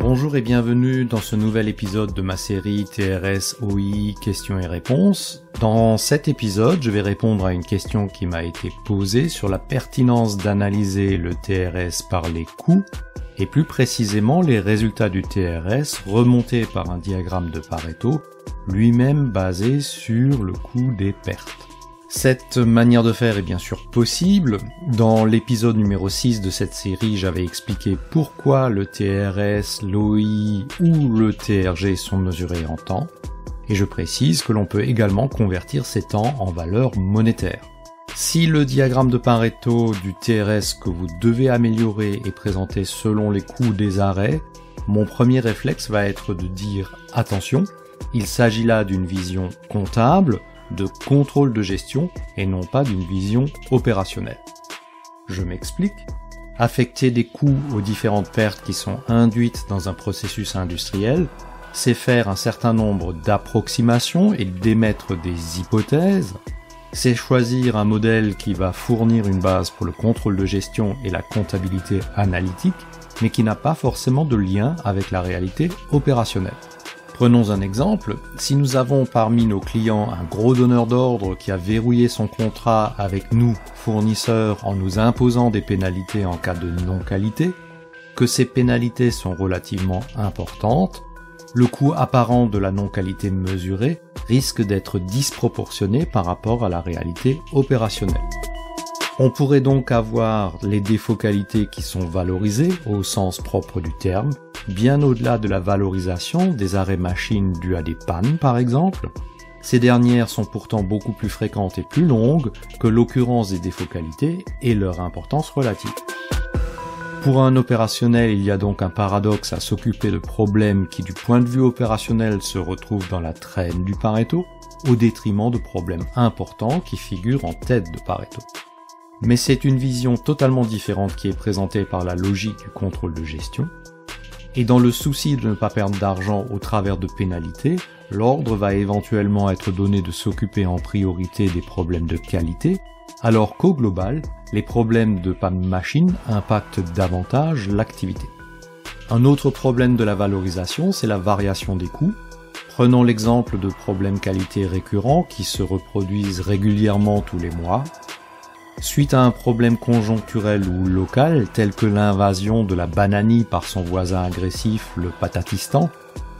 Bonjour et bienvenue dans ce nouvel épisode de ma série TRS OI questions et réponses. Dans cet épisode, je vais répondre à une question qui m'a été posée sur la pertinence d'analyser le TRS par les coûts et plus précisément les résultats du TRS remontés par un diagramme de Pareto, lui-même basé sur le coût des pertes. Cette manière de faire est bien sûr possible. Dans l'épisode numéro 6 de cette série, j'avais expliqué pourquoi le TRS, l'OI ou le TRG sont mesurés en temps. Et je précise que l'on peut également convertir ces temps en valeur monétaire. Si le diagramme de Pareto du TRS que vous devez améliorer est présenté selon les coûts des arrêts, mon premier réflexe va être de dire attention, il s'agit là d'une vision comptable, de contrôle de gestion et non pas d'une vision opérationnelle. Je m'explique. Affecter des coûts aux différentes pertes qui sont induites dans un processus industriel, c'est faire un certain nombre d'approximations et d'émettre des hypothèses, c'est choisir un modèle qui va fournir une base pour le contrôle de gestion et la comptabilité analytique, mais qui n'a pas forcément de lien avec la réalité opérationnelle. Prenons un exemple, si nous avons parmi nos clients un gros donneur d'ordre qui a verrouillé son contrat avec nous, fournisseurs, en nous imposant des pénalités en cas de non-qualité, que ces pénalités sont relativement importantes, le coût apparent de la non-qualité mesurée risque d'être disproportionné par rapport à la réalité opérationnelle. On pourrait donc avoir les défauts qualité qui sont valorisés au sens propre du terme, bien au-delà de la valorisation des arrêts machines dus à des pannes par exemple. Ces dernières sont pourtant beaucoup plus fréquentes et plus longues que l'occurrence des défauts qualité et leur importance relative. Pour un opérationnel, il y a donc un paradoxe à s'occuper de problèmes qui du point de vue opérationnel se retrouvent dans la traîne du Pareto, au détriment de problèmes importants qui figurent en tête de Pareto. Mais c'est une vision totalement différente qui est présentée par la logique du contrôle de gestion. Et dans le souci de ne pas perdre d'argent au travers de pénalités, l'ordre va éventuellement être donné de s'occuper en priorité des problèmes de qualité, alors qu'au global, les problèmes de panne machine impactent davantage l'activité. Un autre problème de la valorisation, c'est la variation des coûts. Prenons l'exemple de problèmes qualité récurrents qui se reproduisent régulièrement tous les mois, Suite à un problème conjoncturel ou local, tel que l'invasion de la bananie par son voisin agressif, le Patatistan,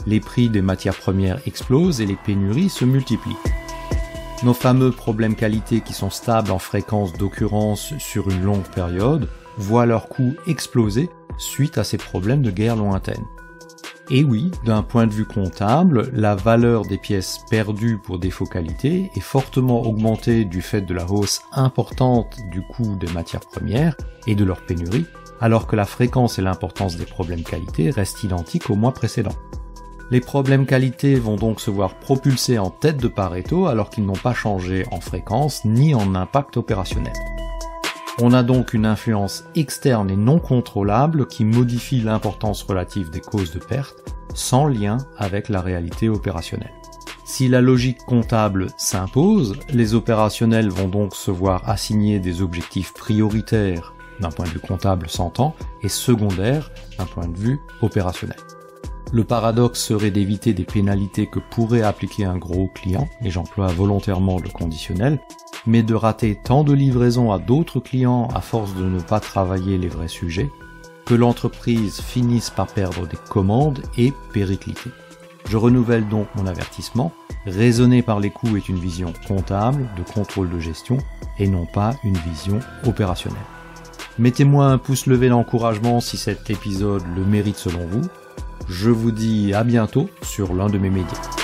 les prix des matières premières explosent et les pénuries se multiplient. Nos fameux problèmes qualité qui sont stables en fréquence d'occurrence sur une longue période voient leur coût exploser suite à ces problèmes de guerre lointaine. Et oui, d'un point de vue comptable, la valeur des pièces perdues pour défaut qualité est fortement augmentée du fait de la hausse importante du coût des matières premières et de leur pénurie, alors que la fréquence et l'importance des problèmes qualité restent identiques au mois précédent. Les problèmes qualité vont donc se voir propulsés en tête de Pareto alors qu'ils n'ont pas changé en fréquence ni en impact opérationnel. On a donc une influence externe et non contrôlable qui modifie l'importance relative des causes de perte sans lien avec la réalité opérationnelle. Si la logique comptable s'impose, les opérationnels vont donc se voir assigner des objectifs prioritaires d'un point de vue comptable s'entend et secondaires d'un point de vue opérationnel. Le paradoxe serait d'éviter des pénalités que pourrait appliquer un gros client, et j'emploie volontairement le conditionnel, mais de rater tant de livraisons à d'autres clients à force de ne pas travailler les vrais sujets, que l'entreprise finisse par perdre des commandes et péricliter. Je renouvelle donc mon avertissement, raisonner par les coûts est une vision comptable, de contrôle de gestion, et non pas une vision opérationnelle. Mettez-moi un pouce levé d'encouragement si cet épisode le mérite selon vous, je vous dis à bientôt sur l'un de mes médias.